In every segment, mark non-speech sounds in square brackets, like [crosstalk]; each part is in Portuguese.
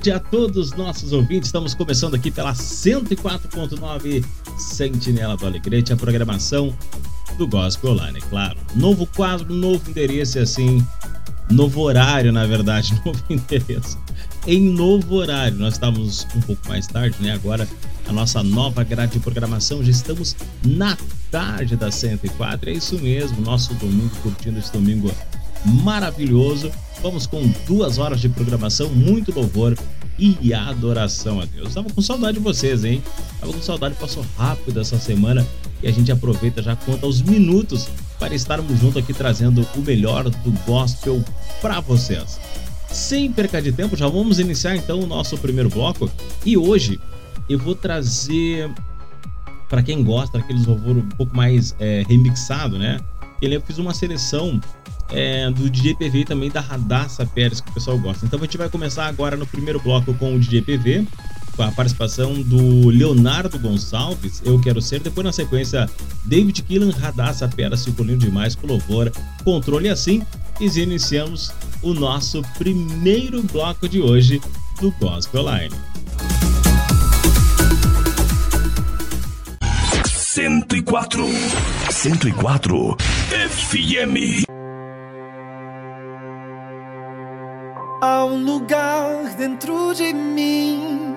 Tarde a todos os nossos ouvintes. Estamos começando aqui pela 104.9 Sentinela do Alegrete, a programação do Gospel Online, claro. Novo quadro, novo endereço e assim, novo horário, na verdade, [laughs] novo endereço. Em novo horário, nós estávamos um pouco mais tarde, né? Agora a nossa nova grade de programação, já estamos na tarde da 104. É isso mesmo, nosso domingo, curtindo esse domingo maravilhoso. Vamos com duas horas de programação, muito louvor e adoração a Deus. Tava com saudade de vocês, hein? Tava com saudade, passou rápido essa semana e a gente aproveita já conta os minutos para estarmos juntos aqui trazendo o melhor do gospel para vocês. Sem perca de tempo, já vamos iniciar então o nosso primeiro bloco e hoje eu vou trazer para quem gosta daqueles louvor um pouco mais é, remixado, né? Eu fiz uma seleção é, do DJ PV e também da Radassa Pérez, que o pessoal gosta. Então a gente vai começar agora no primeiro bloco com o DJ PV, com a participação do Leonardo Gonçalves, Eu Quero Ser. Depois, na sequência, David Killan, Radassa Pérez, ficou lindo demais, com louvor, controle assim. E iniciamos o nosso primeiro bloco de hoje do Gospel Line. 104. 104 FM. Há um lugar dentro de mim,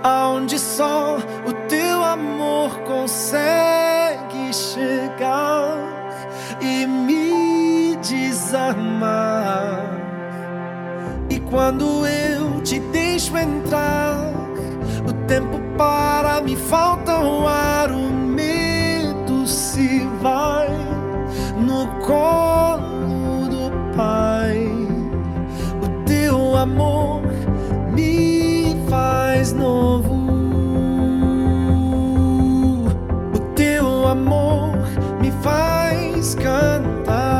aonde só o teu amor consegue chegar e me desarmar. E quando eu te deixo entrar, o tempo para, me falta o ar, o medo se vai no colo do Pai. Teu amor me faz novo. O teu amor me faz cantar,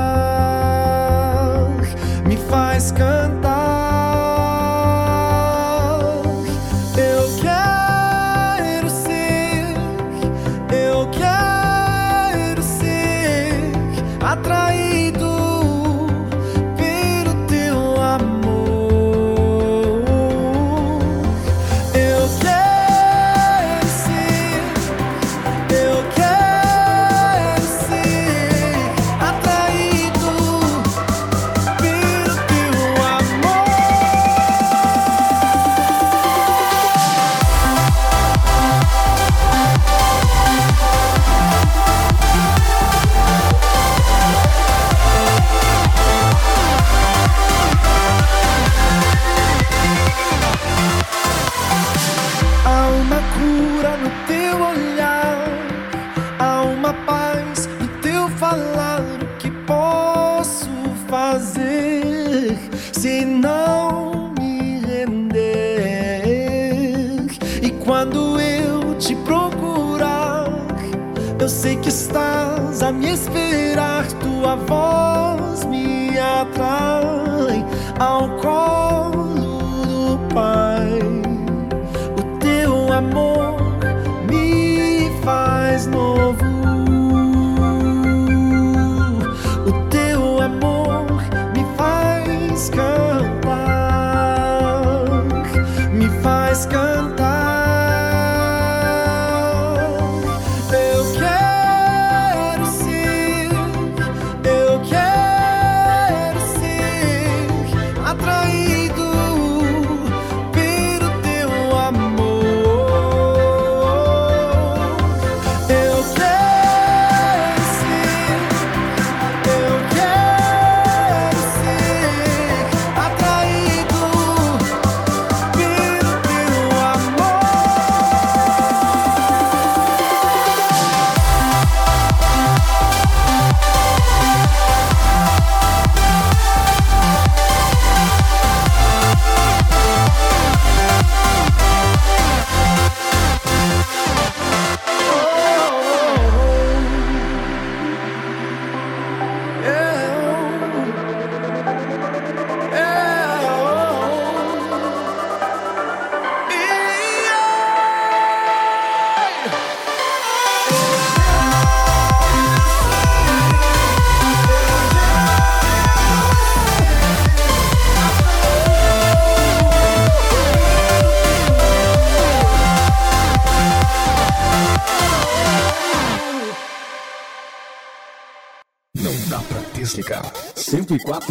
104,9.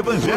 问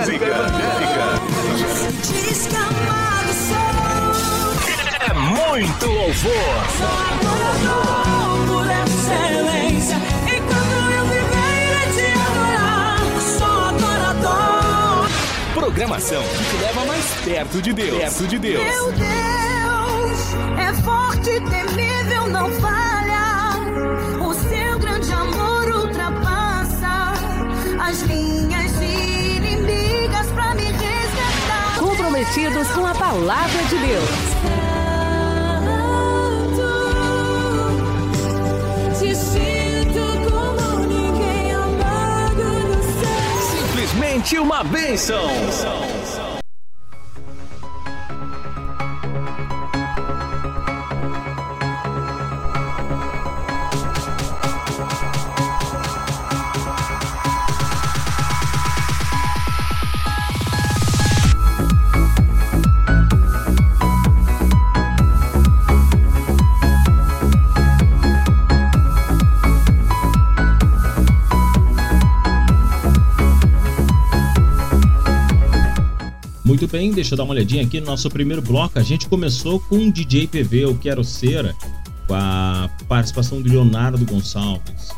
Muito bem, deixa eu dar uma olhadinha aqui no nosso primeiro bloco. A gente começou com DJ PV, Eu Quero Cera, com a participação do Leonardo Gonçalves.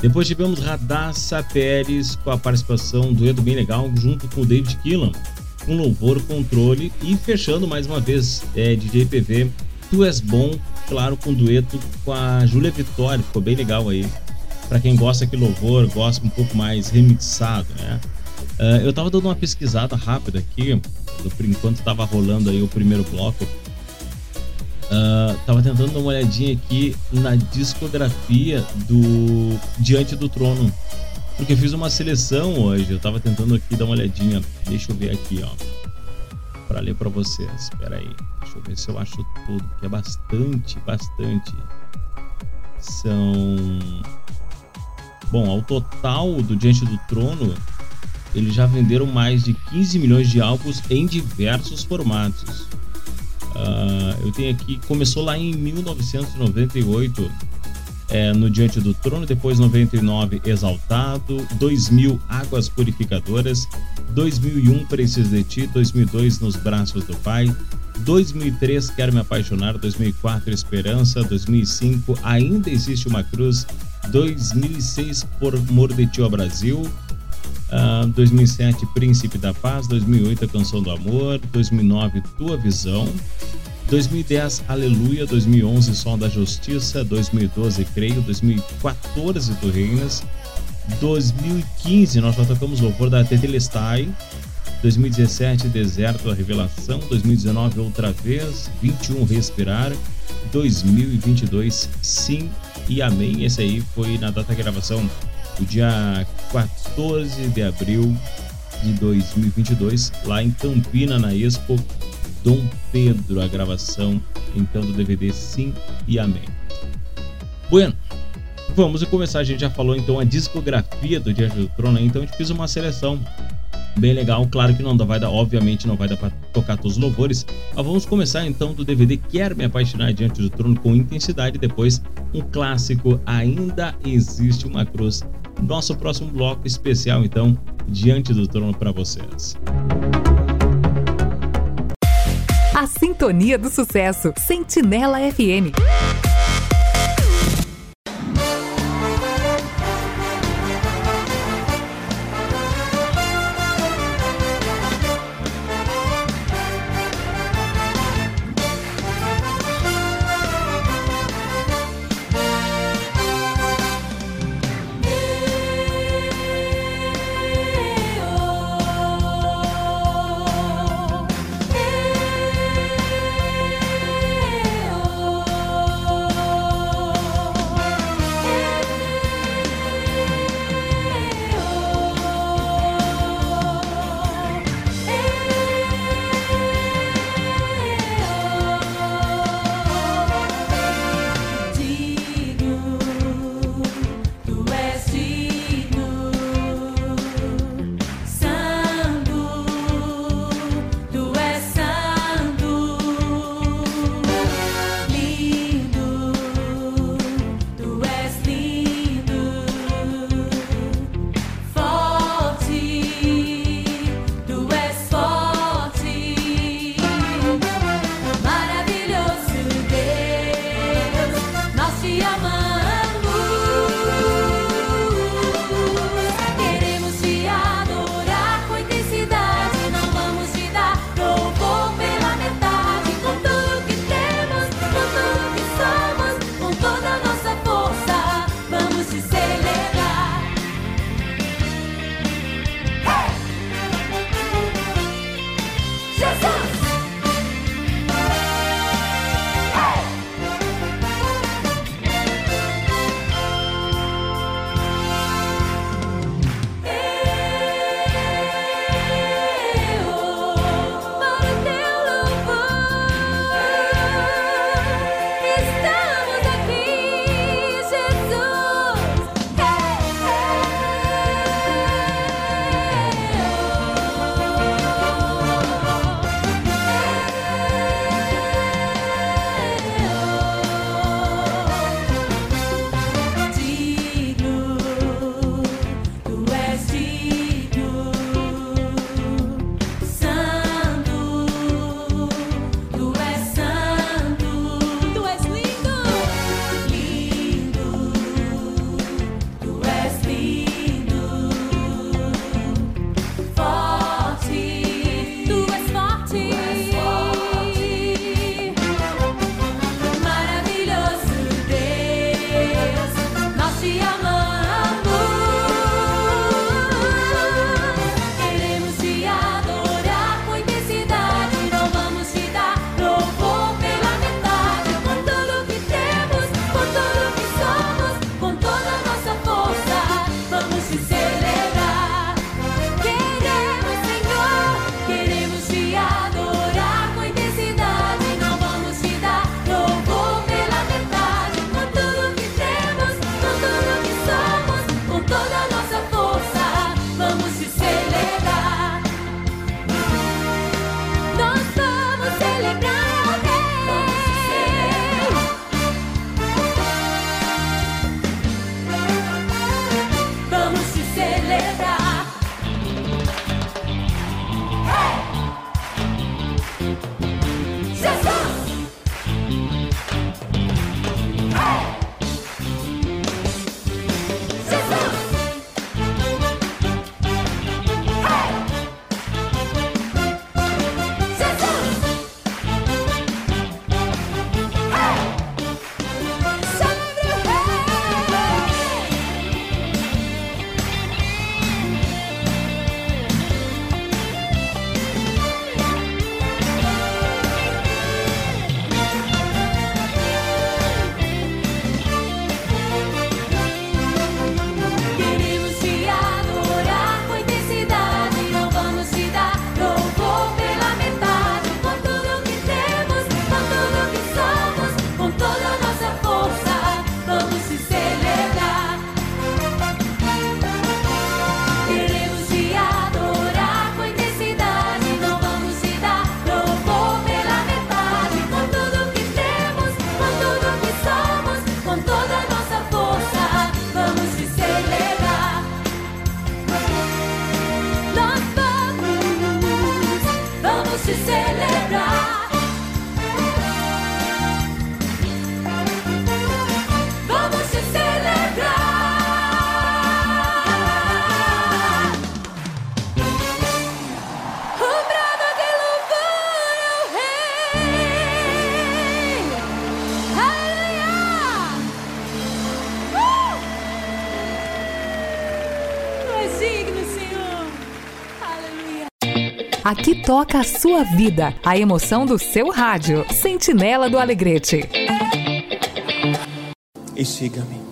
Depois tivemos Radassa Pérez com a participação do Edu Bem Legal, junto com o David Killam, com Louvor Controle. E fechando mais uma vez, é, DJ PV, Tu És Bom, claro, com dueto com a Júlia Vitória, ficou bem legal aí. Para quem gosta que louvor, gosta um pouco mais remixado, né? Ah, eu tava dando uma pesquisada rápida aqui, por enquanto tava rolando aí o primeiro bloco. Ah, tava tentando dar uma olhadinha aqui na discografia do Diante do Trono. Porque fiz uma seleção hoje, eu tava tentando aqui dar uma olhadinha. Deixa eu ver aqui, ó. Pra ler pra vocês. Espera aí. Deixa eu ver se eu acho tudo, que é bastante, bastante. São Bom, ao total do Diante do Trono, eles já venderam mais de 15 milhões de álbuns em diversos formatos. Ah, eu tenho aqui, começou lá em 1998, é, no Diante do Trono, depois 99 Exaltado, 2000 Águas Purificadoras, 2001 Preciso de Ti, 2002 Nos Braços do Pai, 2003 Quero Me Apaixonar, 2004 Esperança, 2005 Ainda Existe Uma Cruz, 2006 Por Amor de Ti ao Brasil, ah, 2007 Príncipe da Paz, 2008 A Canção do Amor, 2009 Tua Visão, 2010 Aleluia, 2011 Sol da Justiça, 2012 Creio, 2014 Tu Reinas, 2015 nós já tocamos louvor da Tetelestai, 2017 Deserto da Revelação, 2019 Outra Vez, 21 Respirar, 2022 Sim e Amém. Esse aí foi na data da gravação do dia 14 de abril de 2022, lá em Campina, na Expo Dom Pedro, a gravação então do DVD Sim e Amém. Bueno, vamos começar. A gente já falou então a discografia do Diante do Trono, então a gente fez uma seleção bem legal. Claro que não vai dar, obviamente não vai dar para tocar todos os louvores, mas vamos começar então do DVD Quero Me Apaixonar Diante do Trono com intensidade. Depois, um clássico Ainda Existe uma Cruz. Nosso próximo bloco especial, então, Diante do Trono para vocês. A Sintonia do Sucesso, Sentinela FM. to say. toca a sua vida, a emoção do seu rádio. Sentinela do Alegrete. E siga-me.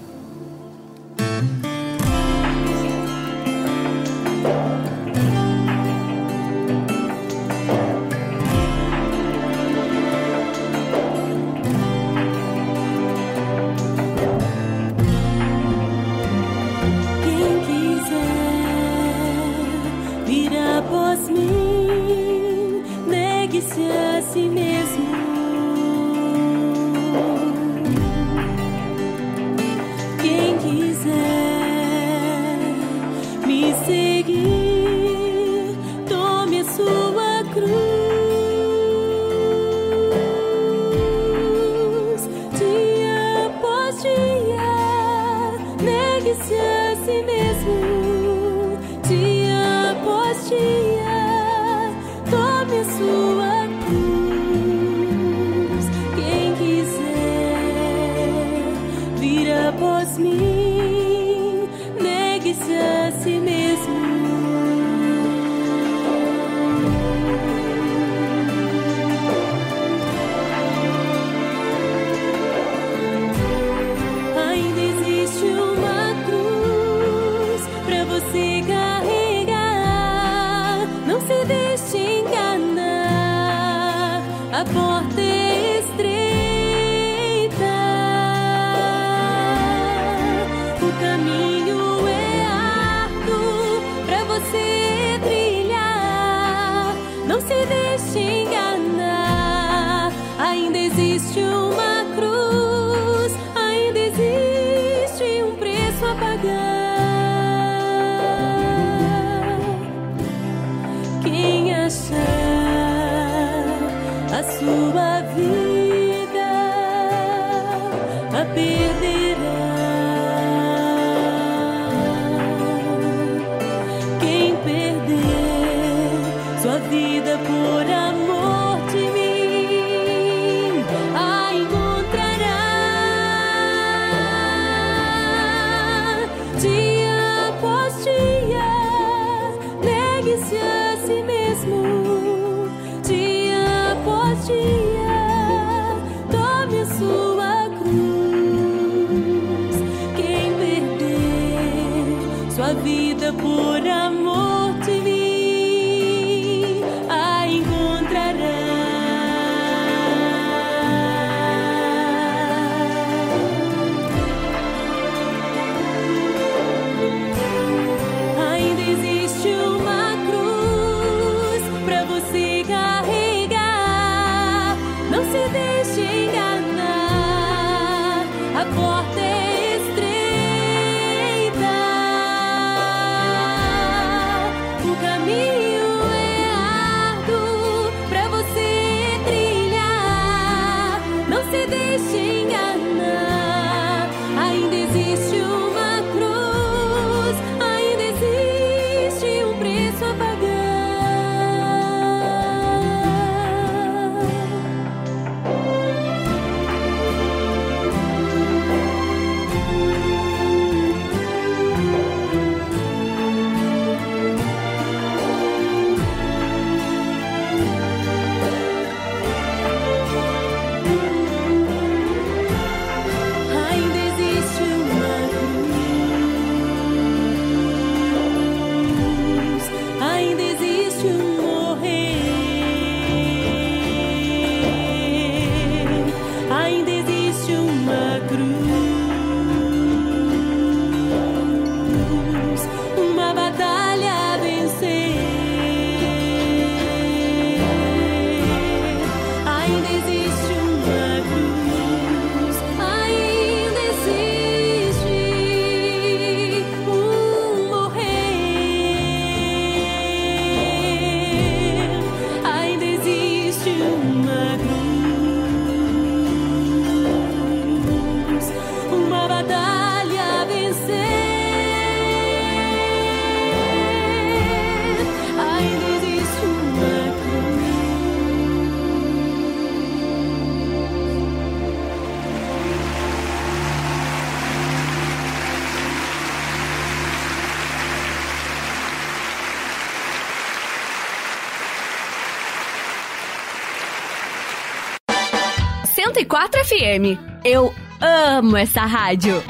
104 FM. Eu amo essa rádio.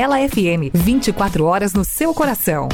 Sentinela FM, 24 horas no seu coração.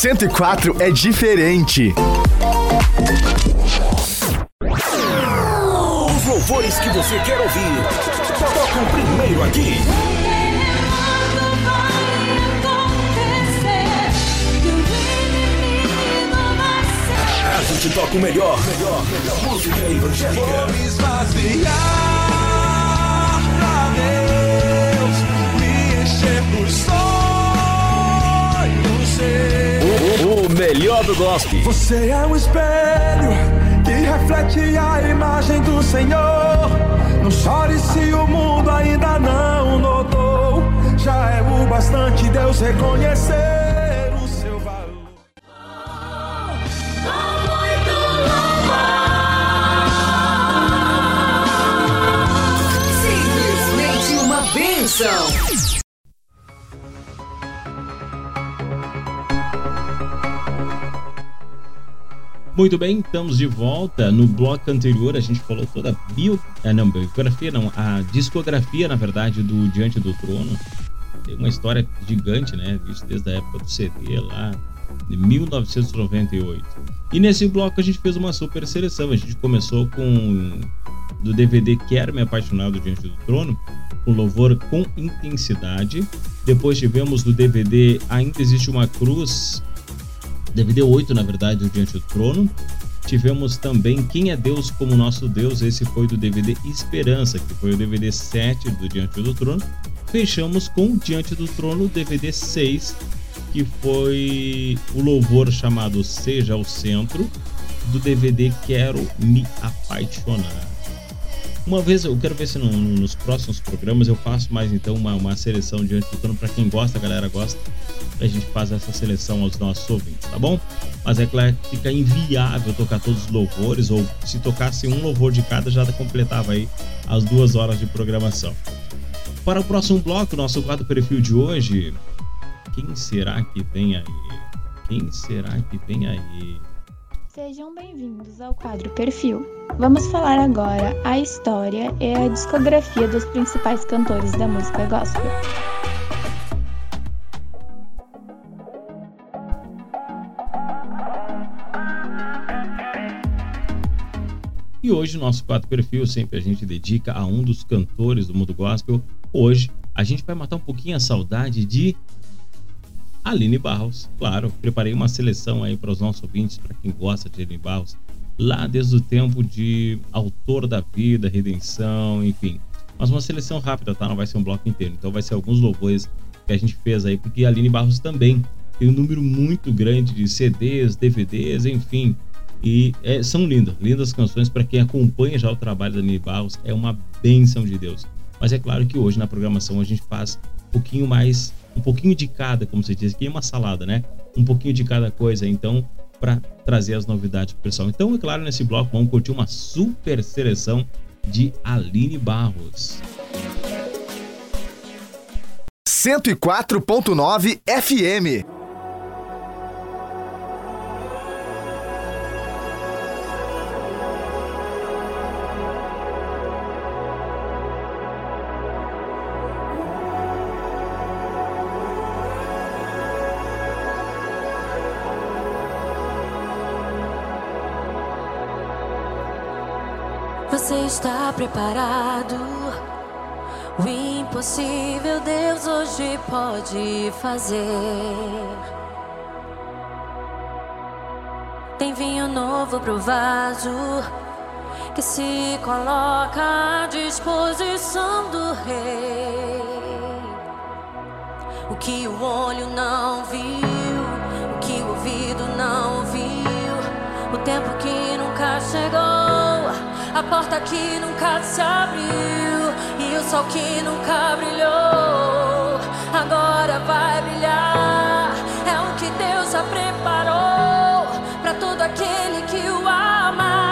104 é diferente. Os louvores que você quer ouvir tocam primeiro aqui. A gente toca o melhor, melhor, melhor. música evangélica. Vou me esvaziar pra Deus, me encher por sonhos seus. O, melhor do gospel. Você é um espelho que reflete a imagem do Senhor. Não chore se o mundo ainda não notou. Já é o bastante Deus reconhecer o seu valor. Simplesmente uma bênção. Muito bem, estamos de volta. No bloco anterior a gente falou toda a bio... ah, não, biografia, não, a discografia, na verdade, do Diante do Trono. Tem uma história gigante, né? Isso desde a época do CD lá, de 1998. E nesse bloco a gente fez uma super seleção. A gente começou com do DVD Quero Me Apaixonar do Diante do Trono, com louvor com intensidade. Depois tivemos do DVD Ainda Existe uma Cruz, DVD 8, na verdade, do Diante do Trono. Tivemos também Quem é Deus como Nosso Deus, esse foi do DVD Esperança, que foi o DVD 7 do Diante do Trono. Fechamos com Diante do Trono, DVD 6, que foi o louvor chamado Seja o Centro, do DVD Quero Me Apaixonar. Uma vez, eu quero ver se no- nos próximos programas eu faço mais então uma, uma seleção do trono para quem gosta, a galera gosta, a gente faz essa seleção aos nossos ouvintes, tá bom? Mas é claro que fica inviável tocar todos os louvores, ou se tocasse um louvor de cada, já completava aí as duas horas de programação. Para o próximo bloco, nosso quadro perfil de hoje, quem será que vem aí? Quem será que vem aí? Sejam bem-vindos ao quadro Perfil. Vamos falar agora a história e a discografia dos principais cantores da música gospel. E hoje o nosso quadro perfil sempre a gente dedica a um dos cantores do mundo gospel. Hoje a gente vai matar um pouquinho a saudade de Aline Barros. Claro, preparei uma seleção aí para os nossos ouvintes, para quem gosta de Aline Barros, lá desde o tempo de Autor da Vida, Redenção, enfim. Mas uma seleção rápida, tá? Não vai ser um bloco inteiro. Então vai ser alguns louvores que a gente fez aí, porque a Aline Barros também tem um número muito grande de CDs, DVDs, enfim. E é, são lindas, lindas canções para quem acompanha já o trabalho da Aline Barros, é uma bênção de Deus. Mas é claro que hoje na programação a gente faz um pouquinho mais, um pouquinho de cada, como você diz, que é uma salada, né? Um pouquinho de cada coisa, então, para trazer as novidades pro pessoal. Então, é claro, nesse bloco vamos curtir uma super seleção de Aline Barros. 104.9 FM. Você está preparado? O impossível Deus hoje pode fazer. Tem vinho novo pro vaso que se coloca à disposição do rei. O que o olho não viu, o que o ouvido não ouviu, o tempo que nunca chegou, a porta que nunca se abriu e o sol que nunca brilhou, agora vai brilhar. É o que Deus já preparou para todo aquele que o ama.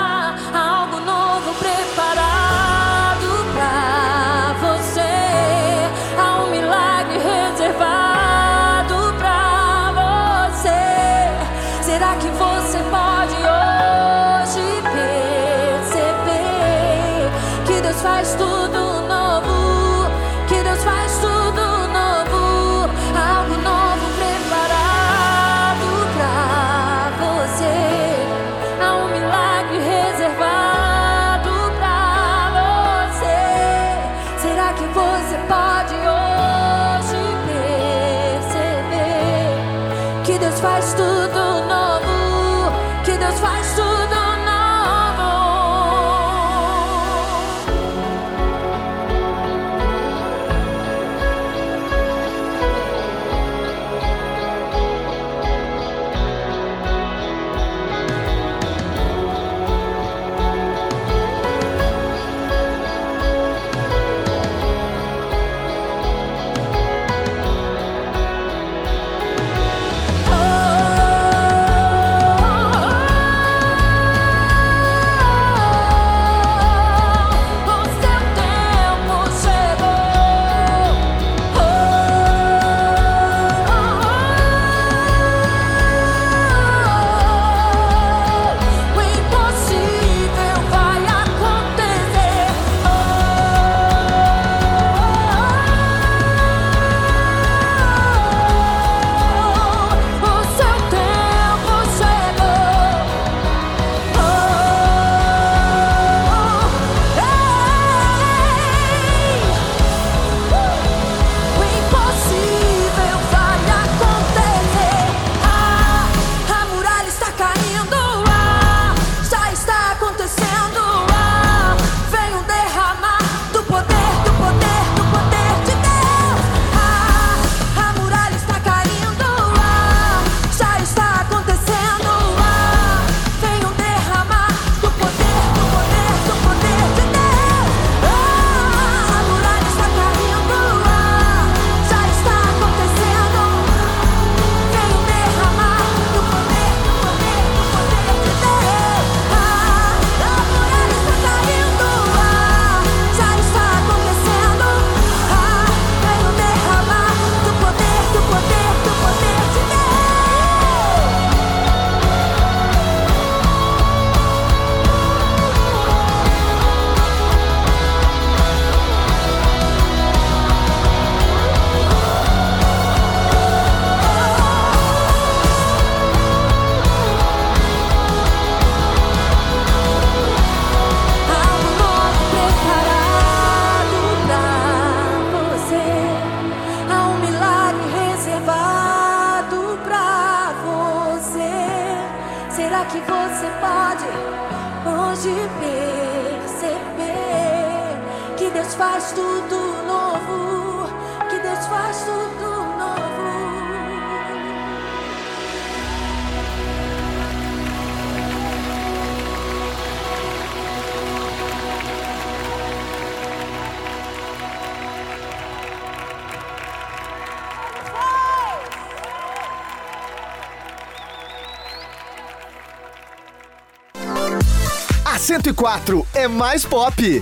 quatro é mais pop.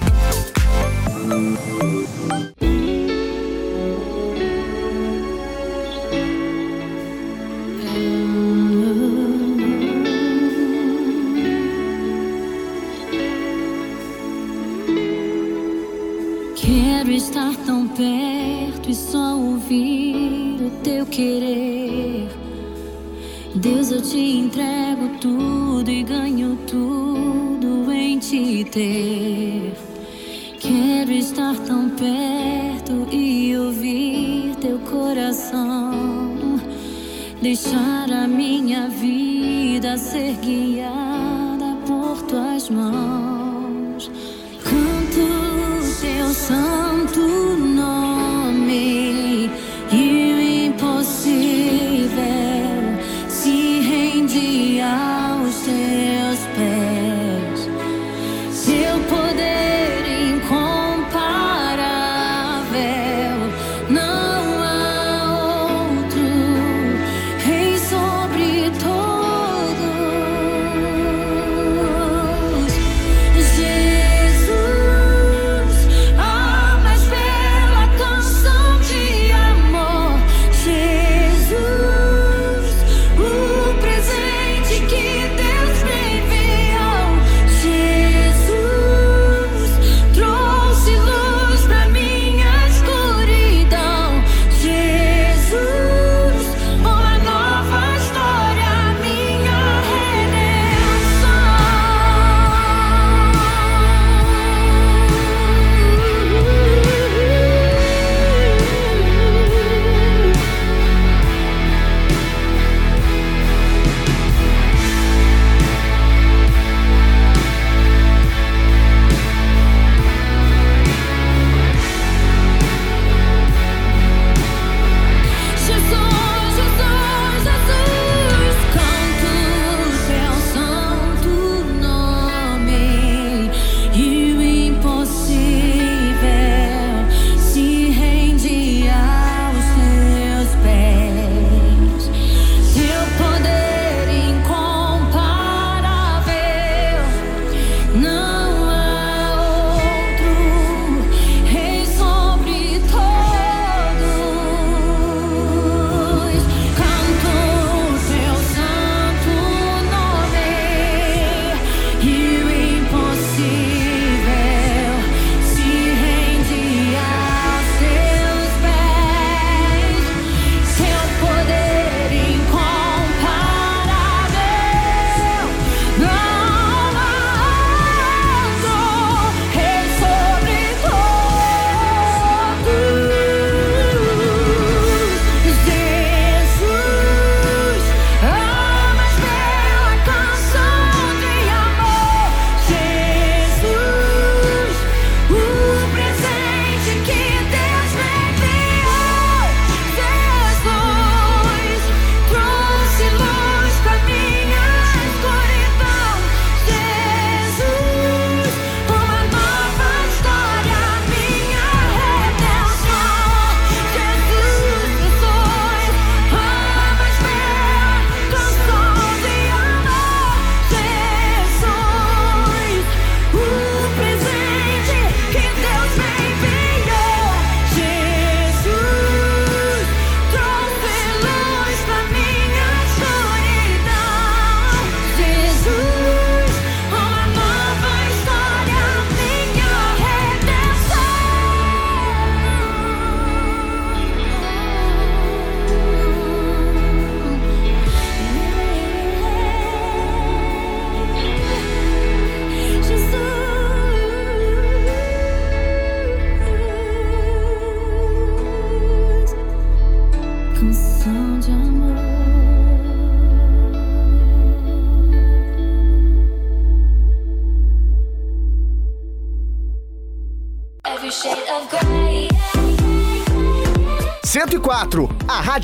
deixar a minha vida ser guiada.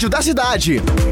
rádio da cidade.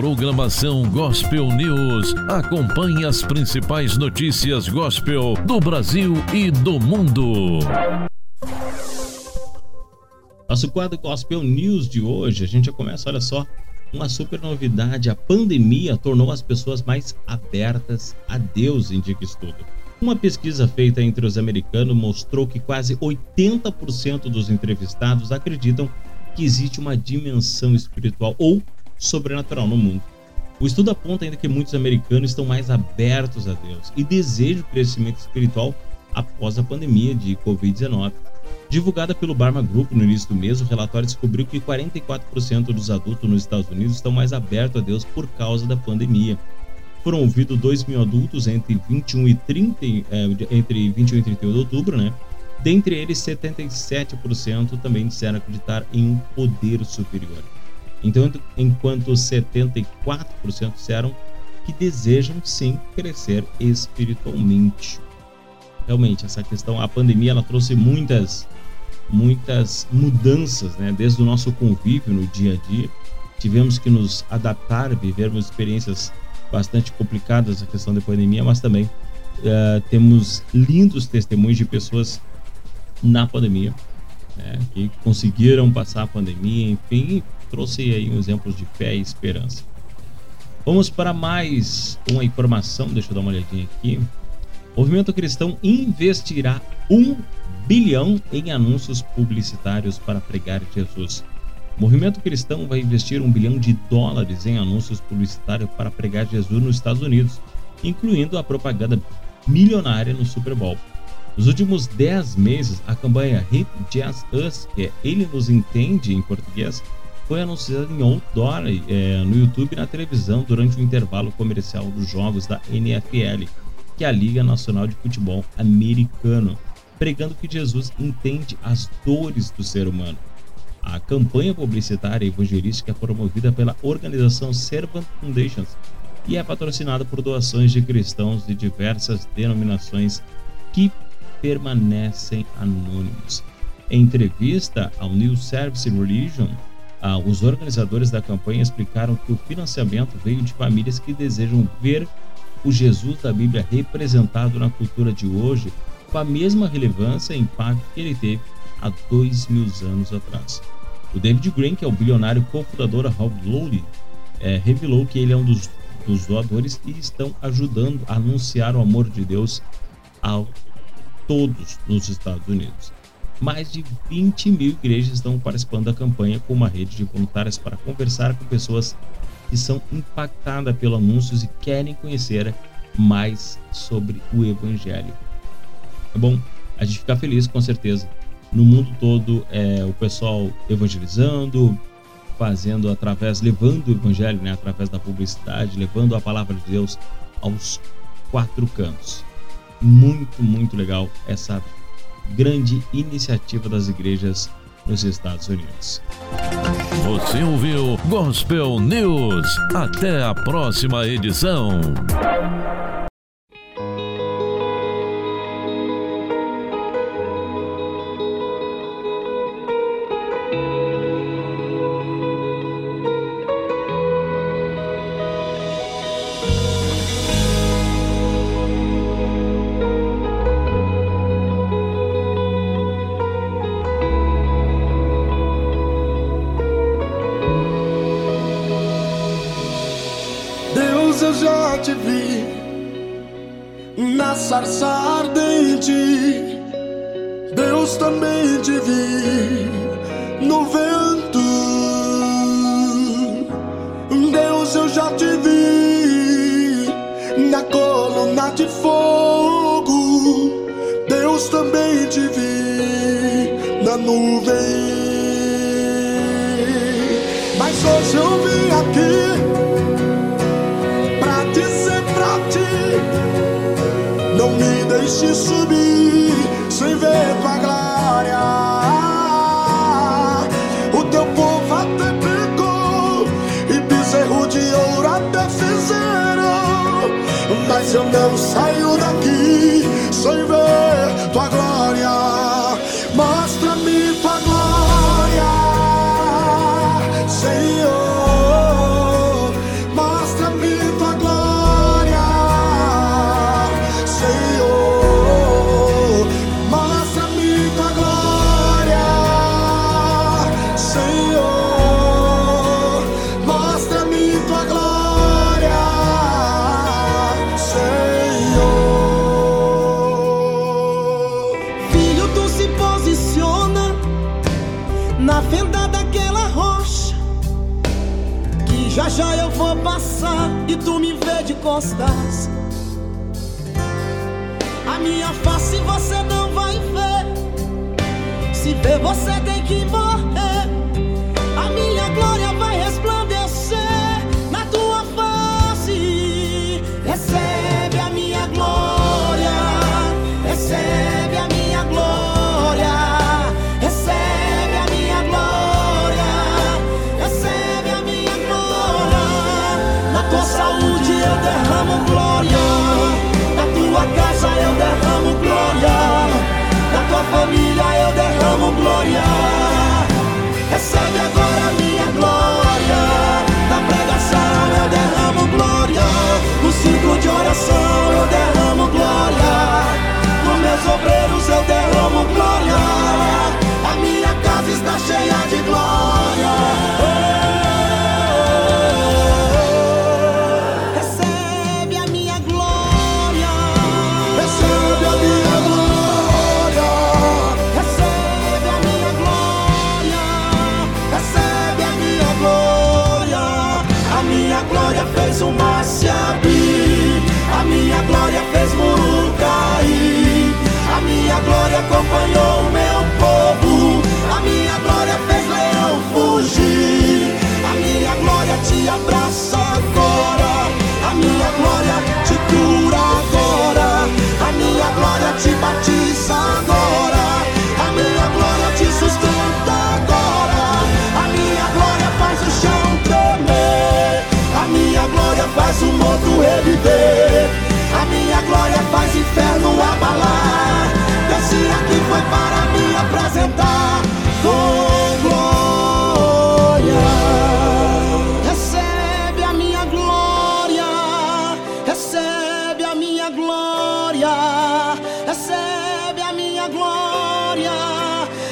programação Gospel News, acompanhe as principais notícias gospel do Brasil e do mundo. Nosso quadro Gospel News de hoje, a gente já começa, olha só, uma super novidade. A pandemia tornou as pessoas mais abertas a Deus, indica estudo. Uma pesquisa feita entre os americanos mostrou que quase 80% dos entrevistados acreditam que existe uma dimensão espiritual ou sobrenatural no mundo. O estudo aponta ainda que muitos americanos estão mais abertos a Deus e desejam crescimento espiritual após a pandemia de Covid-19. Divulgada pelo Barma Group no início do mês, o relatório descobriu que 44% dos adultos nos Estados Unidos estão mais abertos a Deus por causa da pandemia. Foram ouvidos 2 mil adultos entre 21 e 30, é, entre 21 e 31 de outubro, né? Dentre eles, 77% também disseram acreditar em um poder superior. Então, enquanto 74% disseram que desejam sim crescer espiritualmente. Realmente, essa questão, a pandemia, ela trouxe muitas, muitas mudanças, né? Desde o nosso convívio no dia a dia, tivemos que nos adaptar, vivermos experiências bastante complicadas a questão da pandemia, mas também uh, temos lindos testemunhos de pessoas na pandemia né, que conseguiram passar a pandemia, enfim, trouxe aí um exemplo de fé e esperança. Vamos para mais uma informação, deixa eu dar uma olhadinha aqui. O movimento cristão investirá um bilhão em anúncios publicitários para pregar Jesus. O movimento cristão vai investir um bilhão de dólares em anúncios publicitários para pregar Jesus nos Estados Unidos, incluindo a propaganda milionária no Super Bowl. Nos últimos 10 meses, a campanha Hit Just Us, que é Ele Nos Entende em português, foi anunciada em outdoor é, no YouTube e na televisão durante o intervalo comercial dos jogos da NFL, que é a Liga Nacional de Futebol Americano, pregando que Jesus entende as dores do ser humano. A campanha publicitária evangelística é promovida pela organização Servant Foundations e é patrocinada por doações de cristãos de diversas denominações que permanecem anônimos. Em entrevista ao New Service Religion, ah, os organizadores da campanha explicaram que o financiamento veio de famílias que desejam ver o Jesus da Bíblia representado na cultura de hoje com a mesma relevância e impacto que ele teve há dois mil anos atrás. O David Green, que é o bilionário cofundador da Rob Lowry, é, revelou que ele é um dos, dos doadores e estão ajudando a anunciar o amor de Deus a todos nos Estados Unidos. Mais de 20 mil igrejas estão participando da campanha com uma rede de voluntários para conversar com pessoas que são impactadas pelos anúncios e querem conhecer mais sobre o Evangelho. É bom a gente ficar feliz com certeza no mundo todo é, o pessoal evangelizando, fazendo através, levando o evangelho, né, através da publicidade, levando a palavra de Deus aos quatro cantos. Muito, muito legal essa grande iniciativa das igrejas nos Estados Unidos. Você ouviu Gospel News. Até a próxima edição. Te vi na sarça ardente. Deus também te vi no vento. Deus, eu já te vi na coluna de fogo. Deus também te vi na nuvem. Mas hoje eu vim aqui deixe subir sem ver tua glória. O teu povo até pecou e bezerro de ouro até fizeram. Mas eu não saio daqui sem ver tua glória. costas. A minha face você não vai ver. Se ver, você tem que morrer. gloria. Wyoming. para me apresentar com glória. Recebe a minha glória, recebe a minha glória, recebe a minha glória,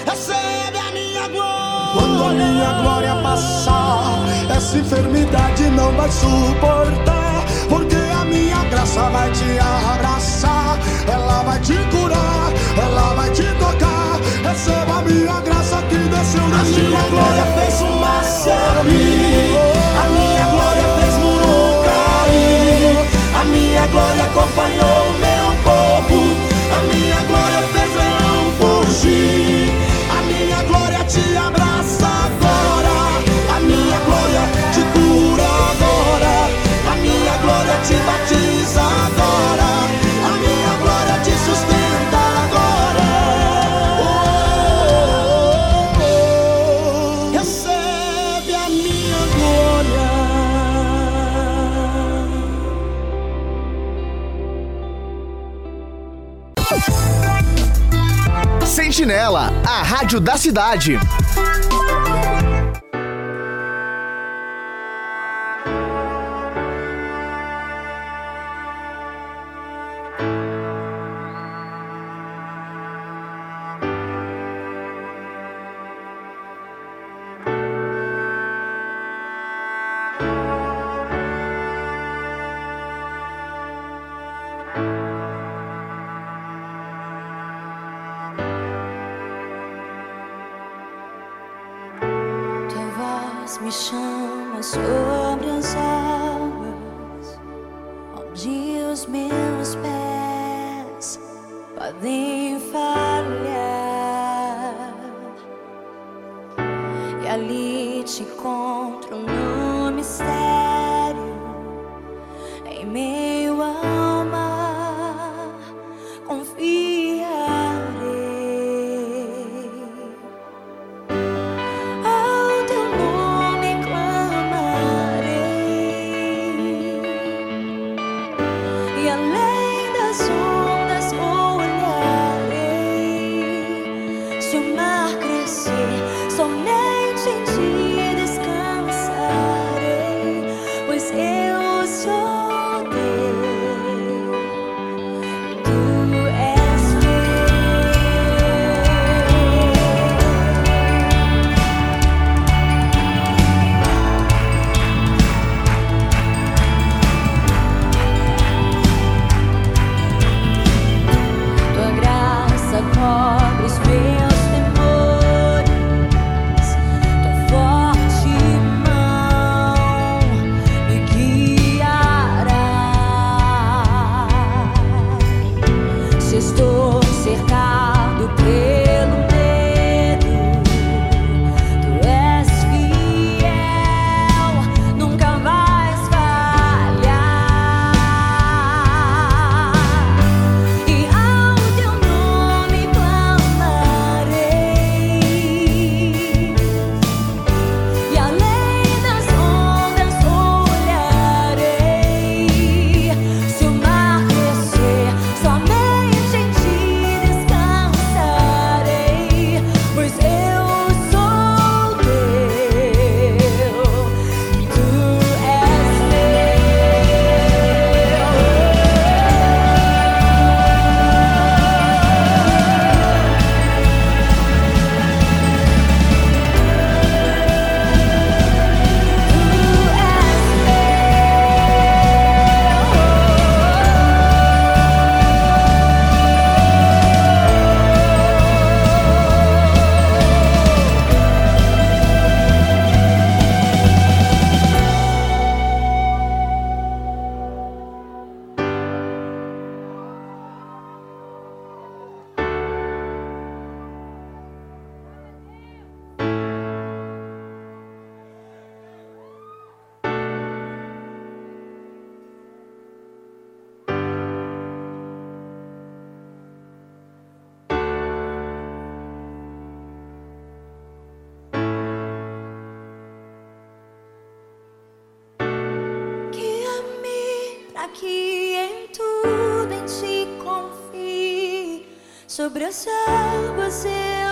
recebe a minha glória. Quando a minha glória passar, essa enfermidade não vai suportar, porque a minha graça vai te abraçar, ela vai te curar. 我欢乐 Sentinela, a rádio da cidade. Sobre as águas. você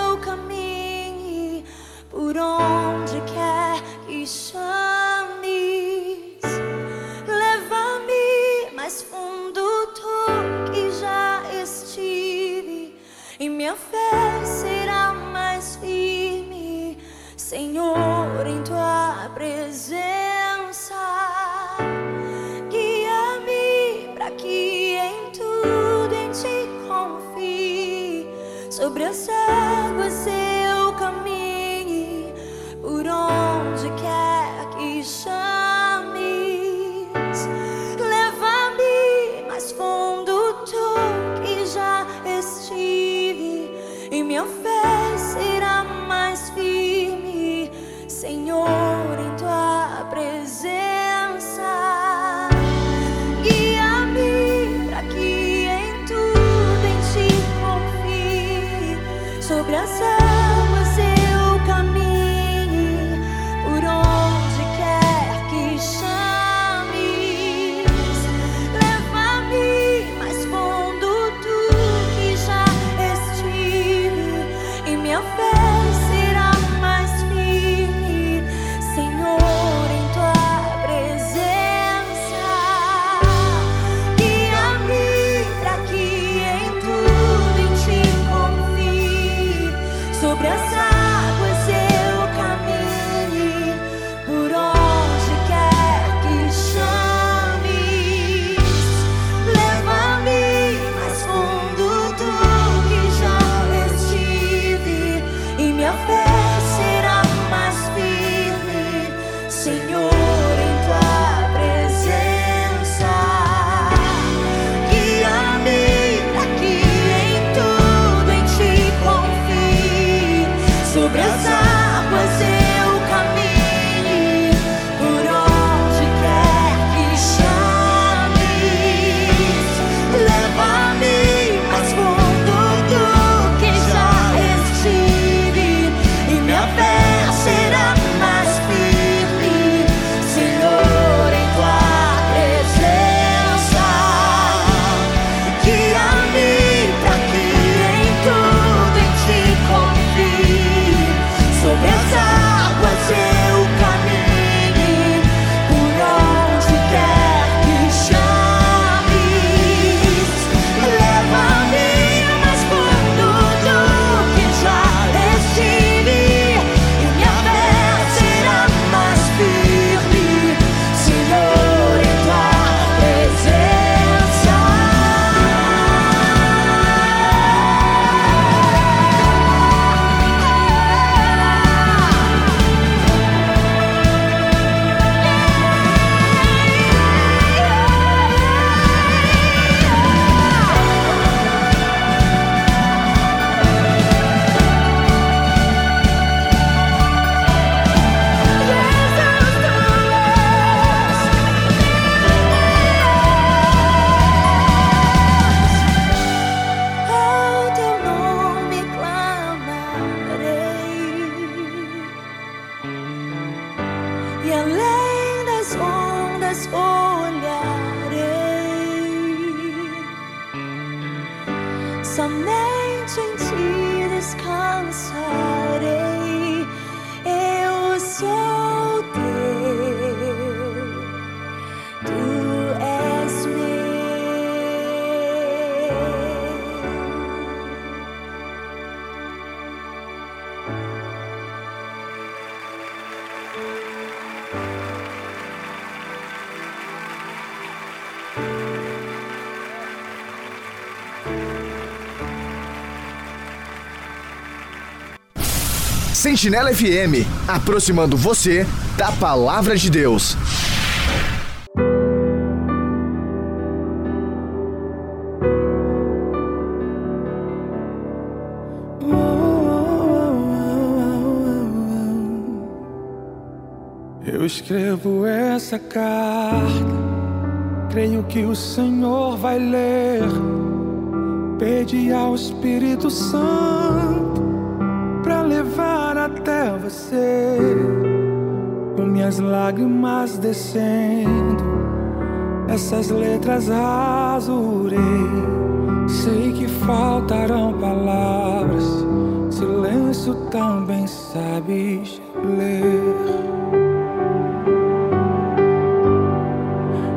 Sentinela FM, aproximando você da palavra de Deus. Eu escrevo essa carta, creio que o Senhor vai ler. Pedi ao Espírito Santo você, com minhas lágrimas descendo, essas letras rasurei. Sei que faltarão palavras, silêncio também sabes ler.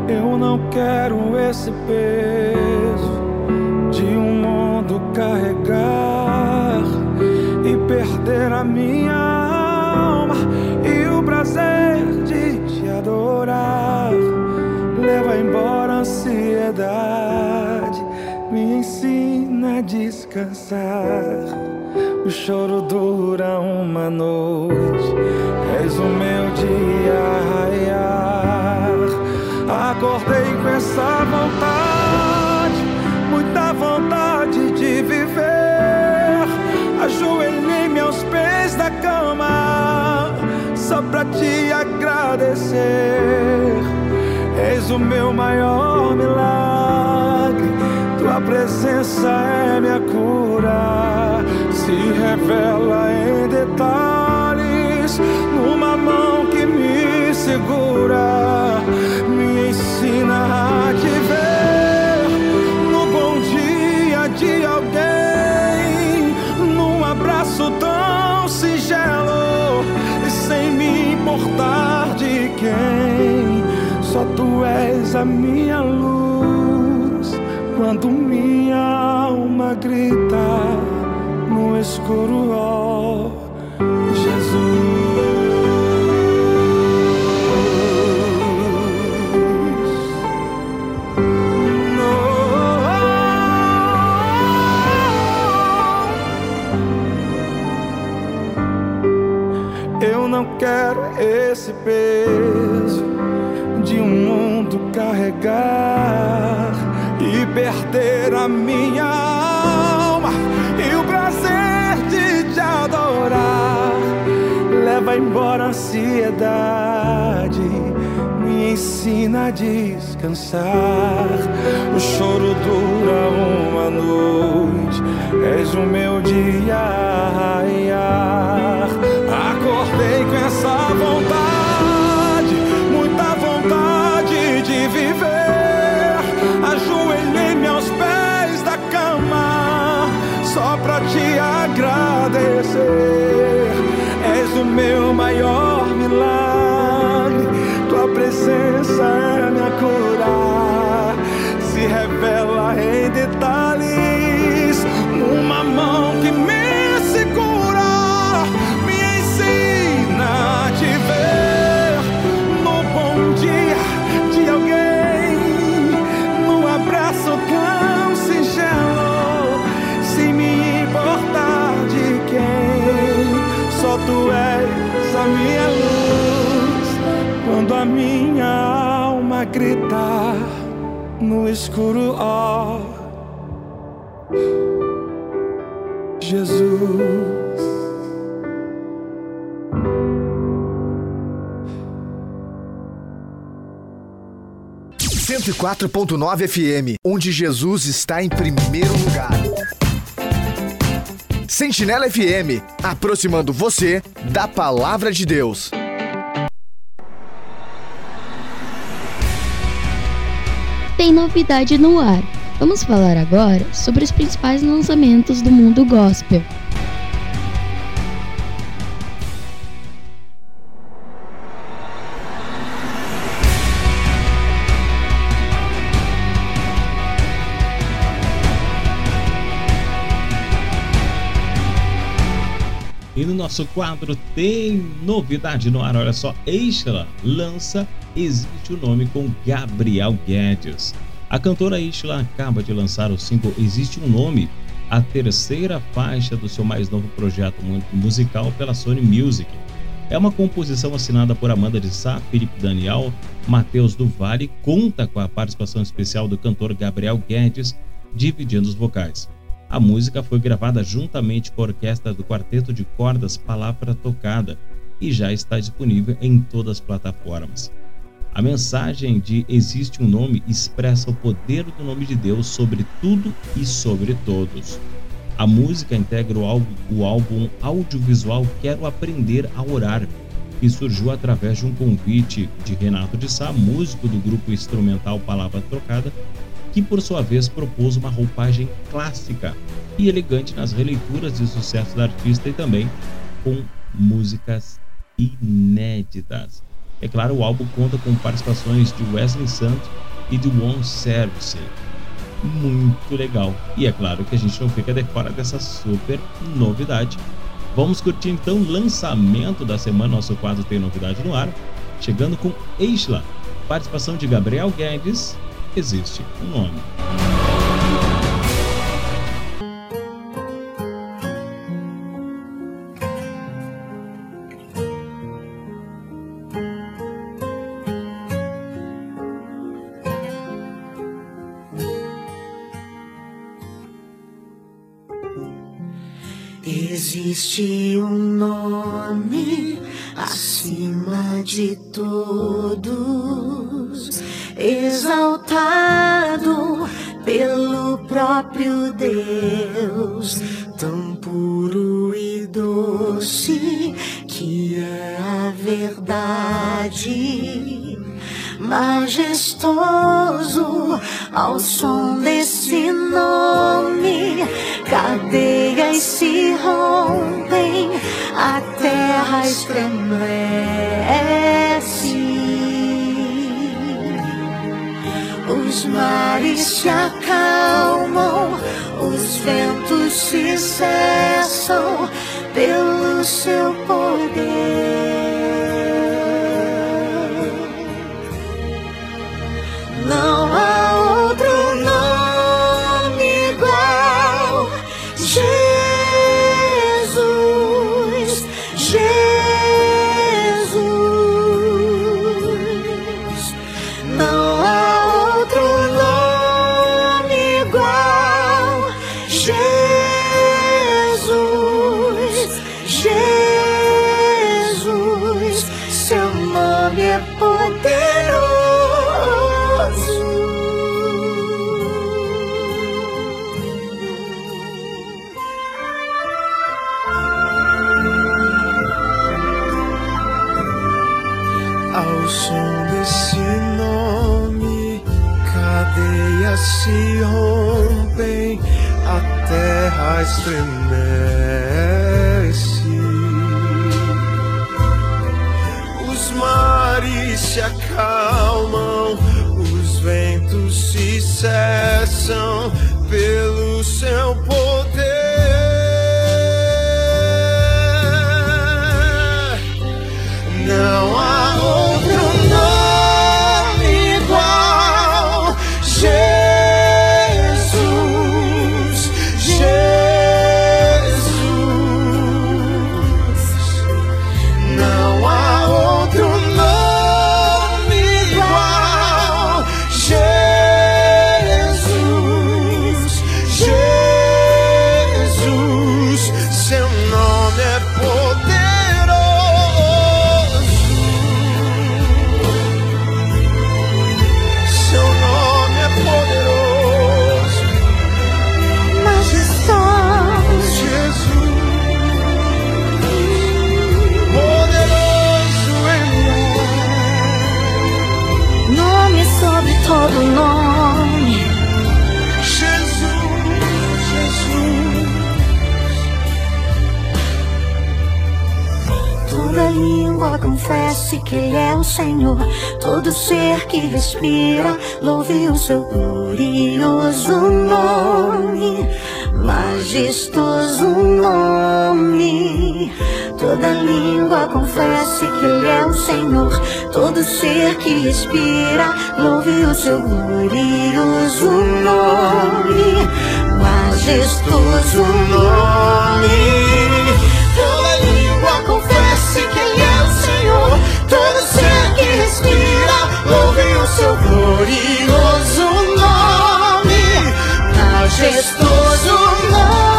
Eu não quero esse peso O choro dura uma noite, és o meu dia raiar. Acordei com essa vontade, muita vontade de viver. Ajoelhei-me aos pés da cama, só pra te agradecer. És o meu maior milagre, presença é minha cura. Se revela em detalhes, numa mão que me segura, me ensina a te ver no bom dia de alguém, num abraço tão singelo, e sem me importar de quem. Só tu és a minha luz quando alma grita no escuro, ó Jesus. Eu não quero esse peso de um mundo carregar e perder a minha Leva embora a ansiedade, me ensina a descansar. O choro dura uma noite, és o meu dia. Acordei com essa vontade, muita vontade de viver. Ajoelhei-me aos pés da cama, só pra te agradecer. Maior milagre, tua presença é minha cura. Se revela em detalhes, a minha luz quando a minha alma gritar no escuro, ó Jesus. 104.9 FM, onde Jesus está em primeiro lugar. Sentinela FM, aproximando você da palavra de Deus. Tem novidade no ar. Vamos falar agora sobre os principais lançamentos do mundo gospel. Nosso quadro tem novidade no ar. Olha só, Isla lança Existe o Nome com Gabriel Guedes. A cantora Isla acaba de lançar o single Existe um Nome, a terceira faixa do seu mais novo projeto mu- musical pela Sony Music. É uma composição assinada por Amanda de Sá, Felipe Daniel, Matheus do Vale, conta com a participação especial do cantor Gabriel Guedes, dividindo os vocais. A música foi gravada juntamente com a orquestra do quarteto de cordas Palavra Tocada e já está disponível em todas as plataformas. A mensagem de Existe um Nome expressa o poder do nome de Deus sobre tudo e sobre todos. A música integra o álbum, o álbum audiovisual Quero Aprender a Orar, que surgiu através de um convite de Renato de Sá, músico do grupo instrumental Palavra Trocada, que por sua vez propôs uma roupagem clássica e elegante nas releituras de sucesso da artista e também com músicas inéditas. É claro, o álbum conta com participações de Wesley Santos e de One Service. Muito legal. E é claro que a gente não fica de fora dessa super novidade. Vamos curtir então o lançamento da semana. Nosso quadro tem novidade no ar. Chegando com Eisla, participação de Gabriel Guedes. Existe um nome. Existe um nome acima de todos, exaltado pelo próprio Deus, tão puro e doce que é a verdade majestoso ao som desse nome. Cadeias se rompem, a terra estremece. Os mares se acalmam, os ventos se cessam pelo seu poder. Não Todo ser que respira, louve o seu glorioso nome. Majestoso nome. Toda língua confesse que Ele é o Senhor. Todo ser que respira, louve o seu glorioso nome. Majestoso nome. Respira, louve o seu glorioso nome. Majestoso nome.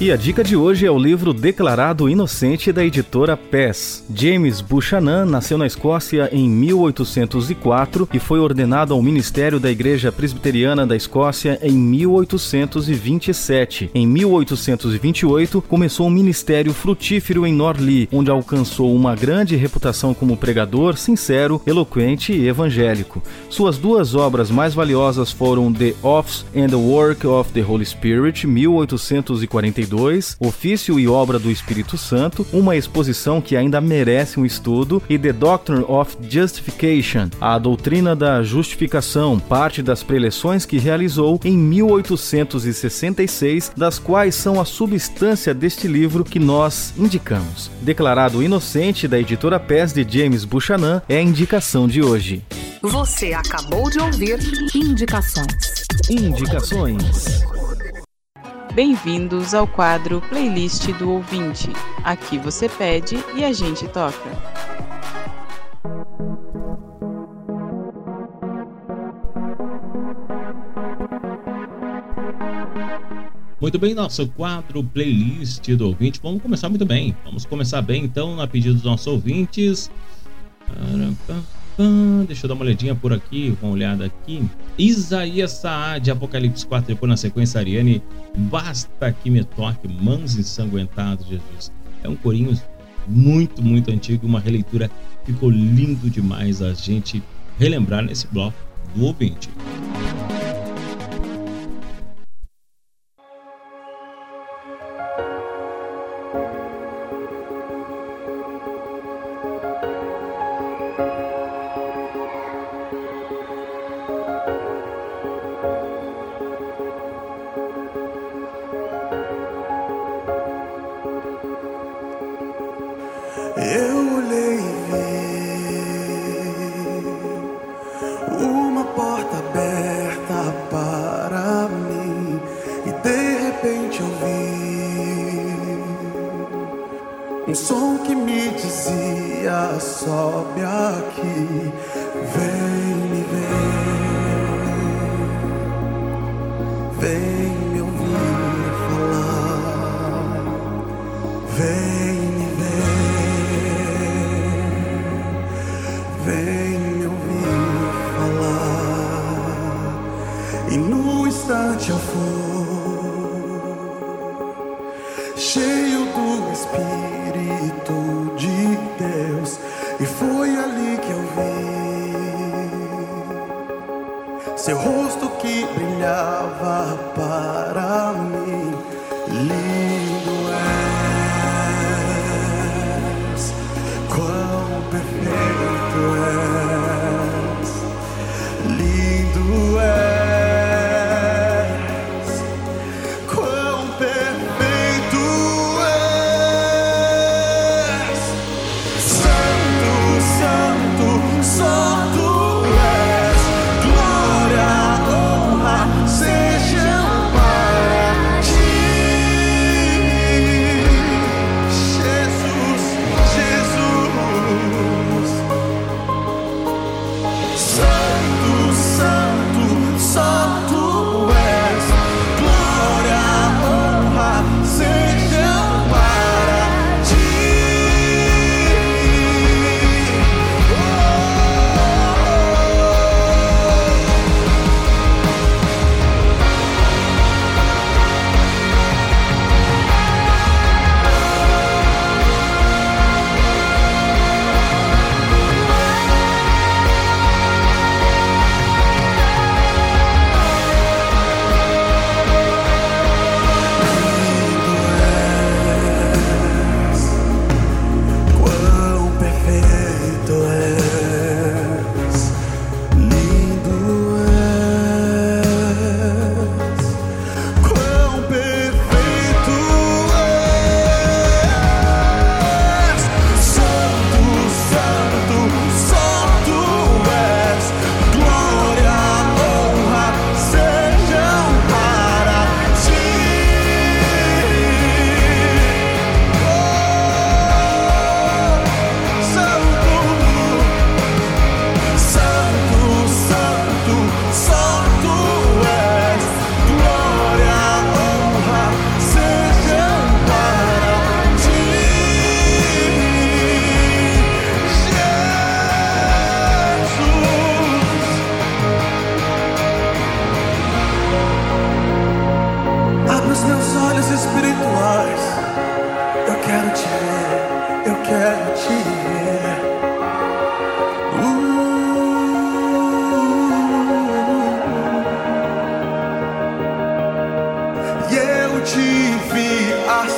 E a dica de hoje é o livro Declarado Inocente da editora PES. James Buchanan nasceu na Escócia em 1804 e foi ordenado ao ministério da Igreja Presbiteriana da Escócia em 1827. Em 1828, começou um ministério frutífero em Norley, onde alcançou uma grande reputação como pregador sincero, eloquente e evangélico. Suas duas obras mais valiosas foram The Office and the Work of the Holy Spirit, 1842, Ofício e Obra do Espírito Santo, uma exposição que ainda merece um estudo, e The Doctrine of Justification, a doutrina da justificação, parte das preleções que realizou em 1866, das quais são a substância deste livro que nós indicamos. Declarado inocente da editora PES de James Buchanan é a indicação de hoje. Você acabou de ouvir Indicações. Indicações. Bem-vindos ao quadro Playlist do Ouvinte. Aqui você pede e a gente toca. Muito bem, nosso quadro playlist do ouvinte. Vamos começar muito bem. Vamos começar bem então, na pedido dos nossos ouvintes. Deixa eu dar uma olhadinha por aqui, uma olhada aqui. Isaías Saad, Apocalipse 4, depois na sequência Ariane. Basta que me toque, mãos ensanguentadas, Jesus. É um corinho muito, muito antigo, uma releitura ficou lindo demais a gente relembrar nesse bloco do ouvinte.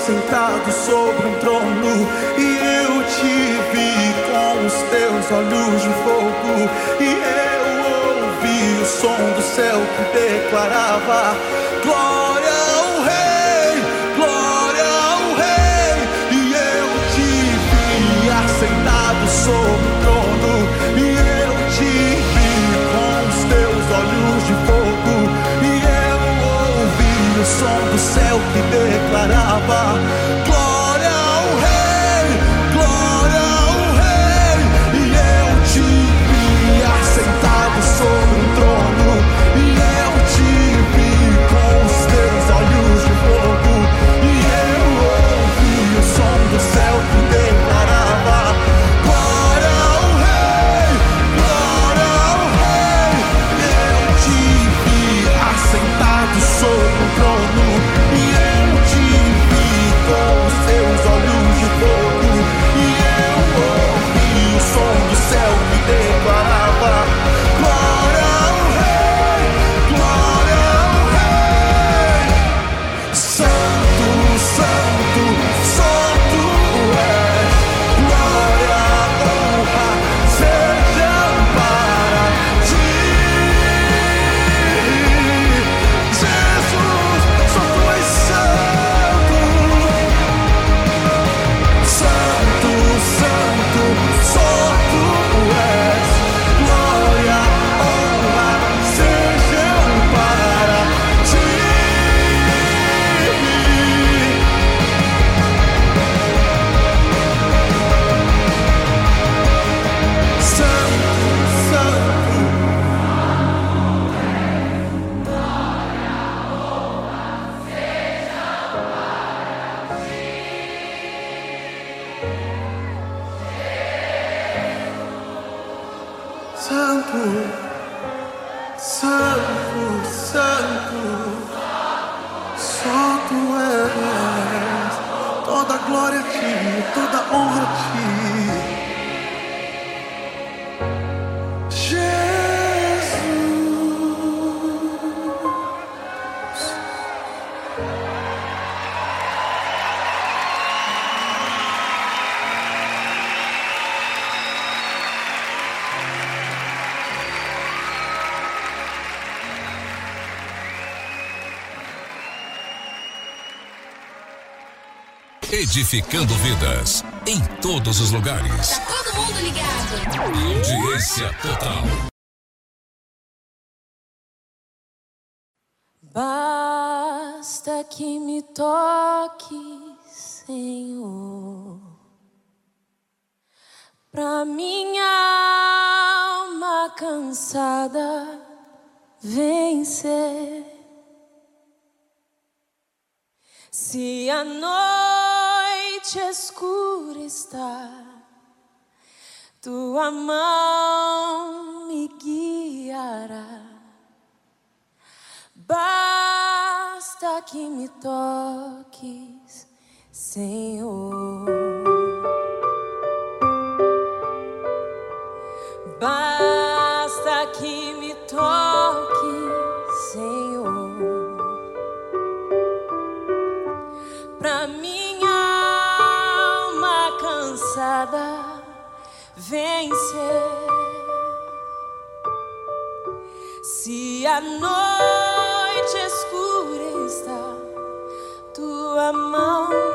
sentado sobre um trono e eu te vi com os teus olhos de fogo e eu ouvi o som do céu que declarava glória edificando vidas em todos os lugares. Tá todo mundo ligado. Audiência total. Basta que me toque, Senhor, pra minha alma cansada vencer. Se a noite noite escura está, tua mão me guiará. Basta que me toques, Senhor. Basta que me toques. vencer. Se a noite escura está, tua mão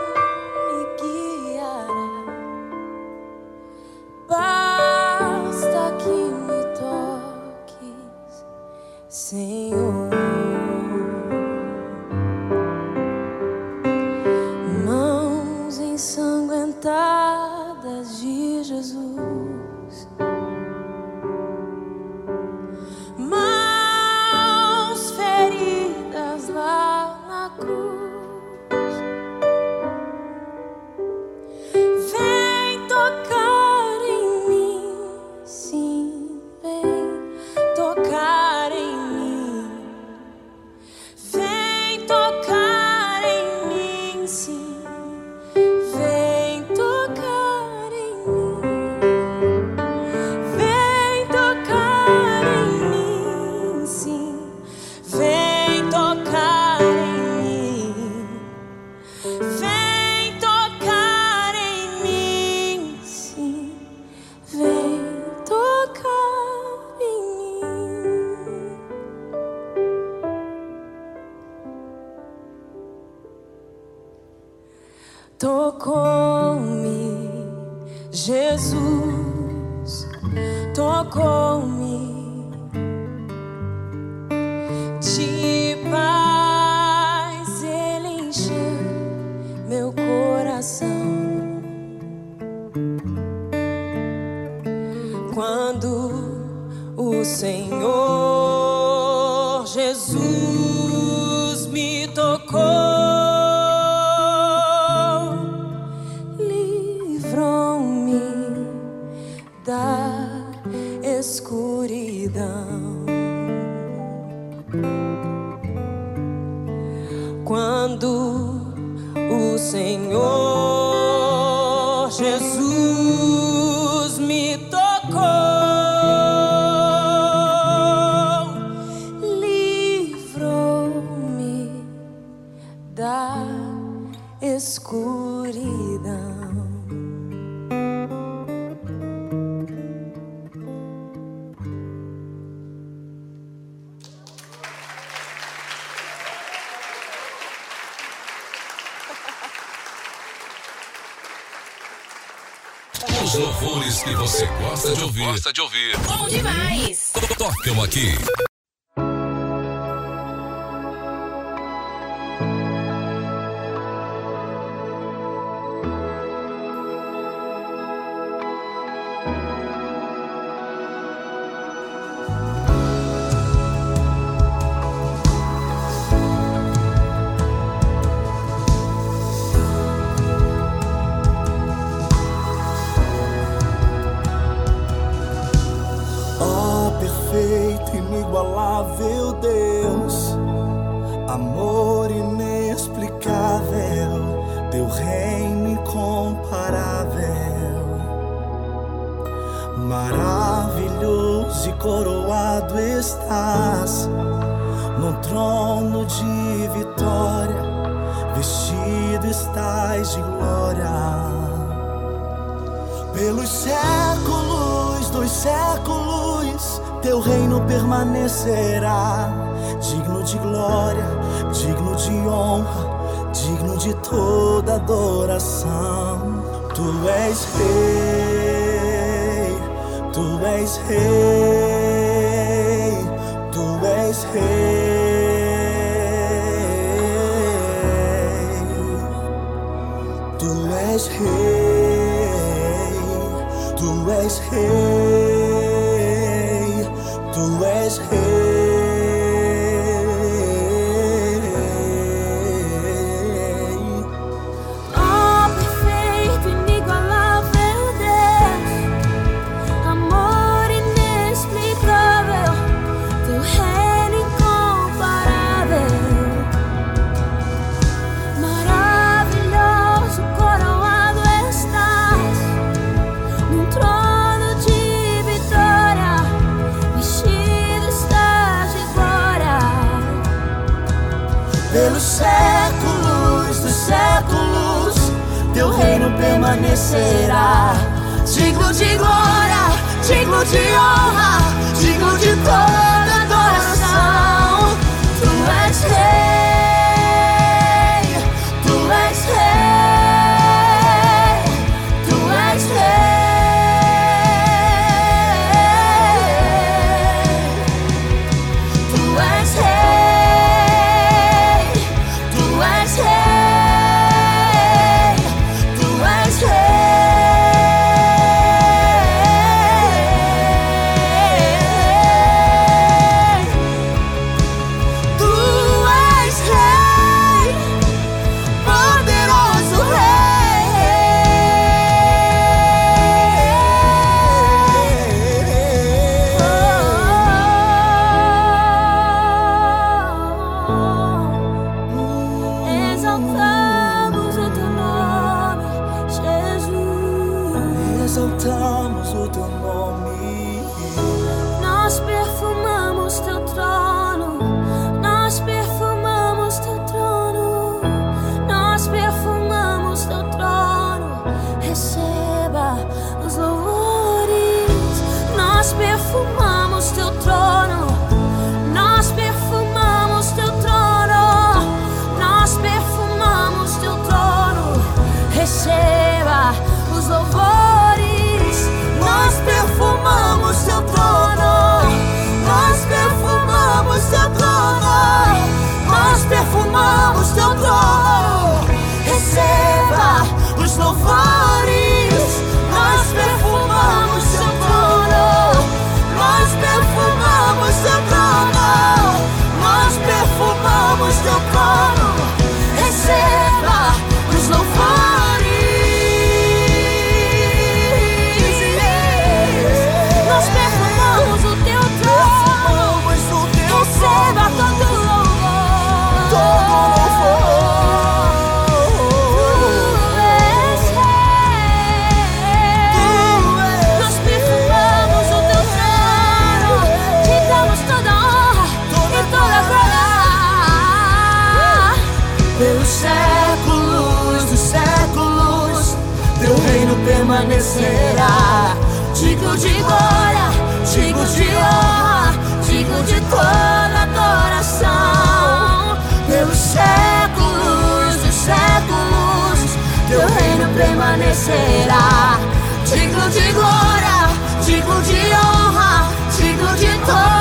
ouvir. Gosta de ouvir. Bom demais. Tocam aqui. teu reino permanecerá. Digno de glória, digno de honra, digno de toda adoração. Tu és rei, tu és rei, tu és rei. Tu és rei, tu és rei. Tu és rei. permanecerá. De glória, digo de honra, digo de toda adoração. Tu és rei. será ah, Digo de glória, digo de honra, digo de toda adoração. Pelos séculos dos séculos, teu reino permanecerá. Digo de glória, digo de honra, digo de toda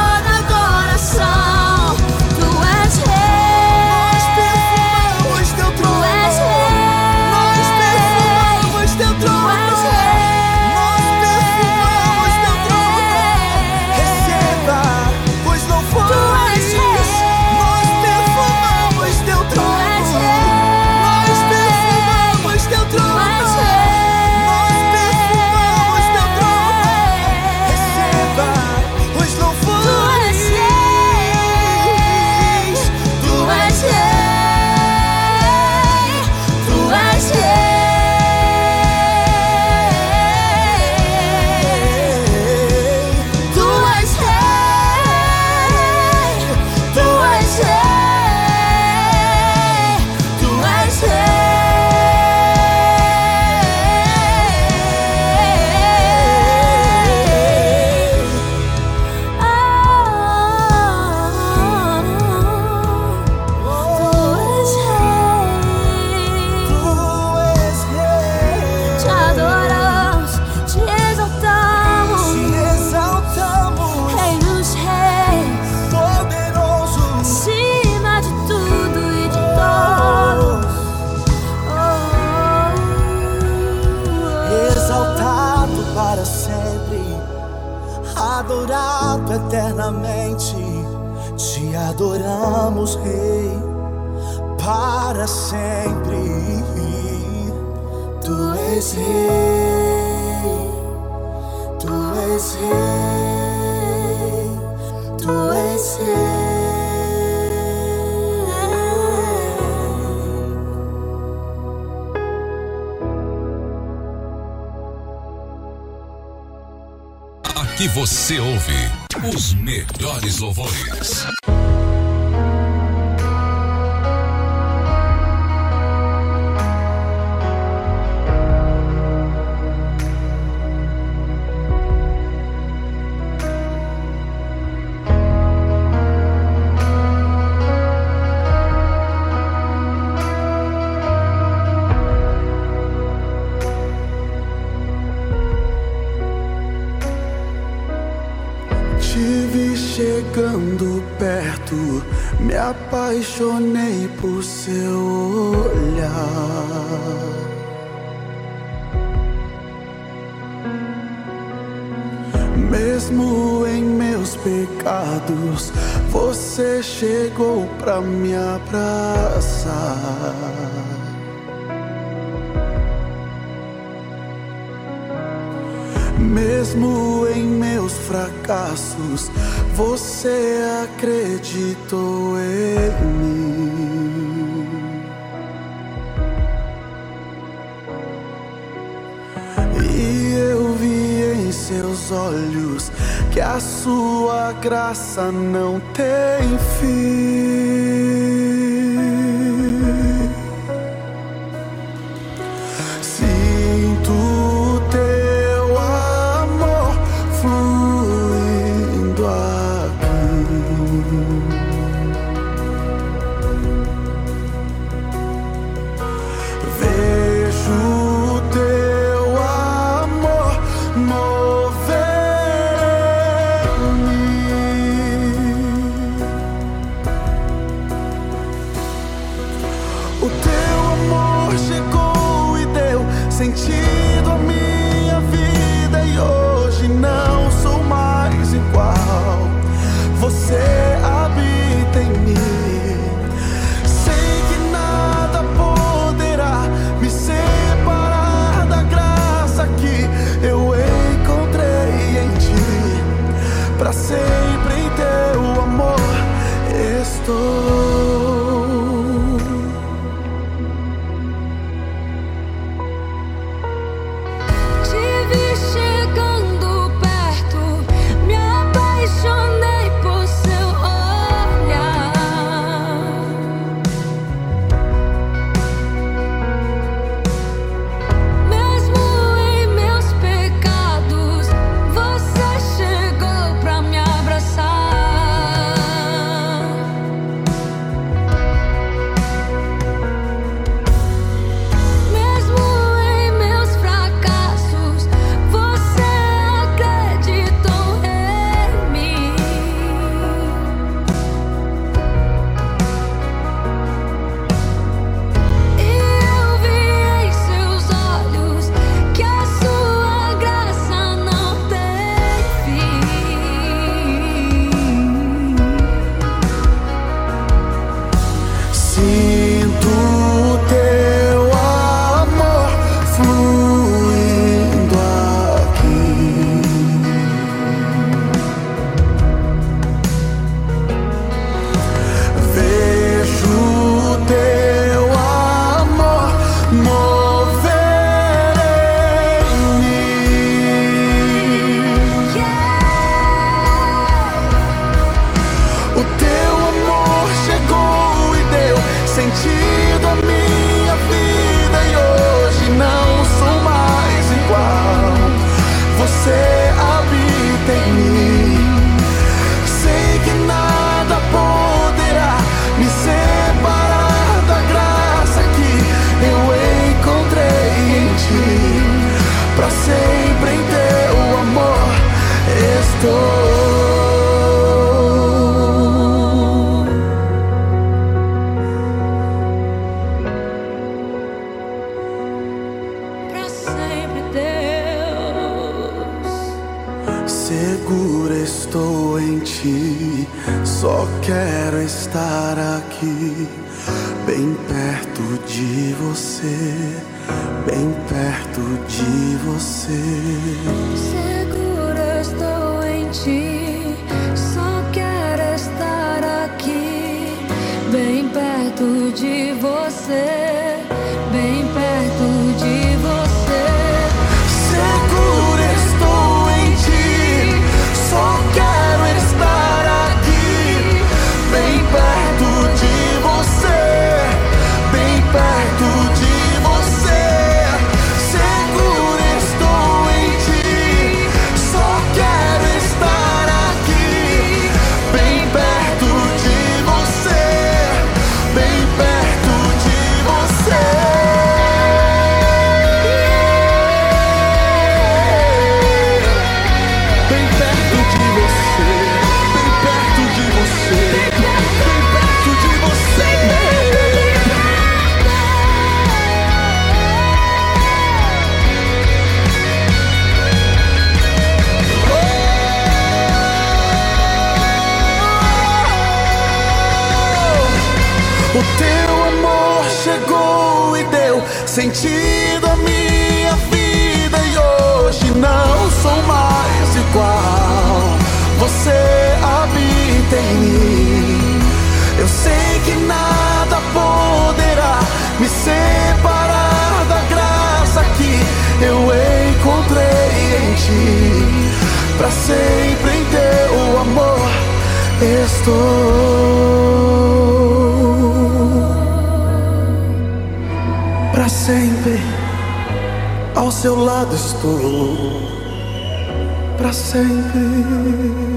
Você ouve os melhores louvores. mesmo em meus fracassos, você acreditou em mim. E eu vi em seus olhos que a sua graça não tem fim. Pra sempre em teu amor estou. Pra sempre ao seu lado estou. Pra sempre.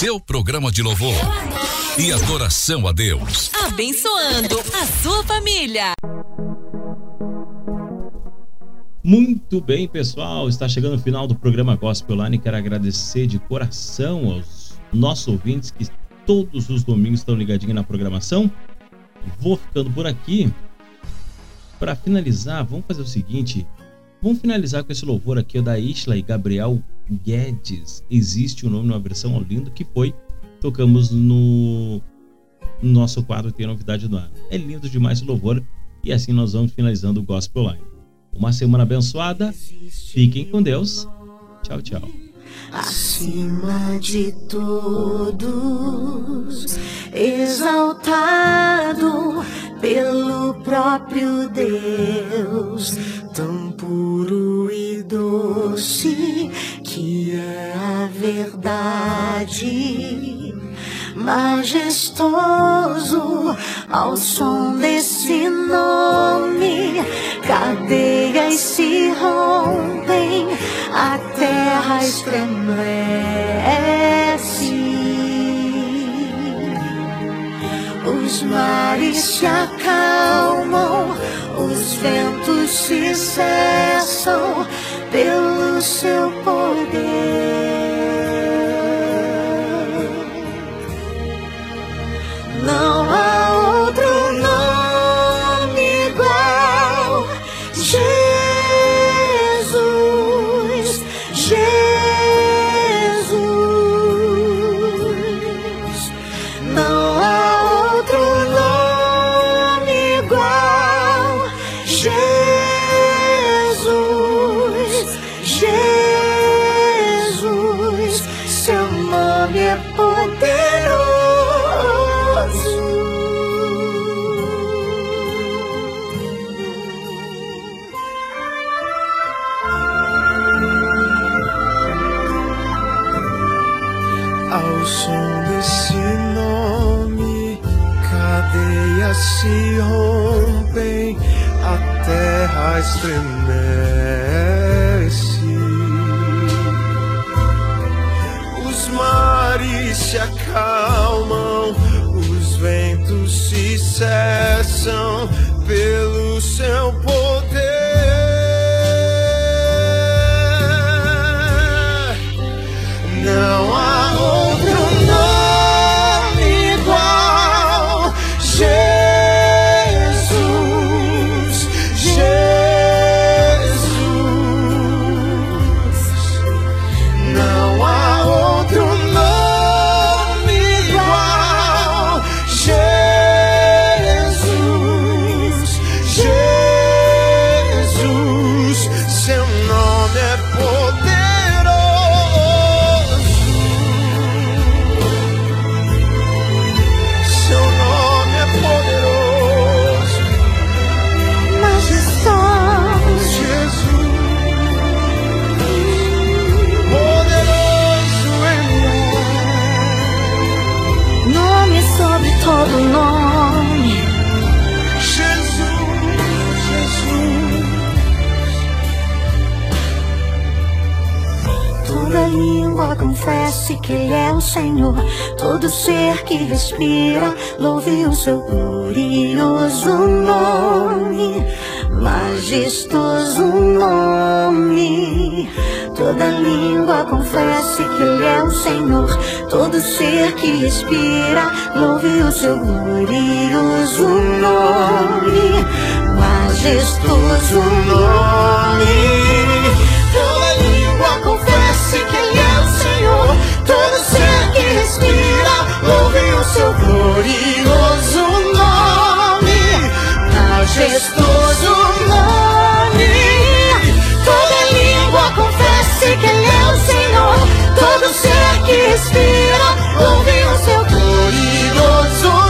seu programa de louvor e adoração a Deus. Abençoando a sua família. Muito bem, pessoal. Está chegando o final do programa Gospel e Quero agradecer de coração aos nossos ouvintes que todos os domingos estão ligadinhos na programação. Vou ficando por aqui. Para finalizar, vamos fazer o seguinte: vamos finalizar com esse louvor aqui da Isla e Gabriel Guedes. Existe o um nome numa versão lindo que foi. Tocamos no, no nosso quadro Tem Novidade do Ano. É lindo demais o louvor. E assim nós vamos finalizando o Gospel Line. Uma semana abençoada. Fiquem com Deus. Tchau, tchau. acima de todos, exaltado pelo próprio Deus, tão puro e doce que é a verdade. Majestoso ao som desse nome, cadeias se rompem, a terra estremece. Os mares se acalmam, os ventos se cessam pelo seu poder. Ao som desse nome, cadeias se rompem, a terra estremece. Os mares se acalmam, os ventos se cessam pelo seu poder. Não há que Ele é o Senhor. Todo ser que respira, louve o seu glorioso nome. Majestoso nome. Toda língua confesse que Ele é o Senhor. Todo ser que respira, louve o seu glorioso nome. Majestoso nome. Toda língua confesse que Todo ser que respira, louve o seu glorioso nome. Majestoso nome. Toda língua confesse que Ele é o Senhor. Todo ser que respira, louve o seu glorioso nome.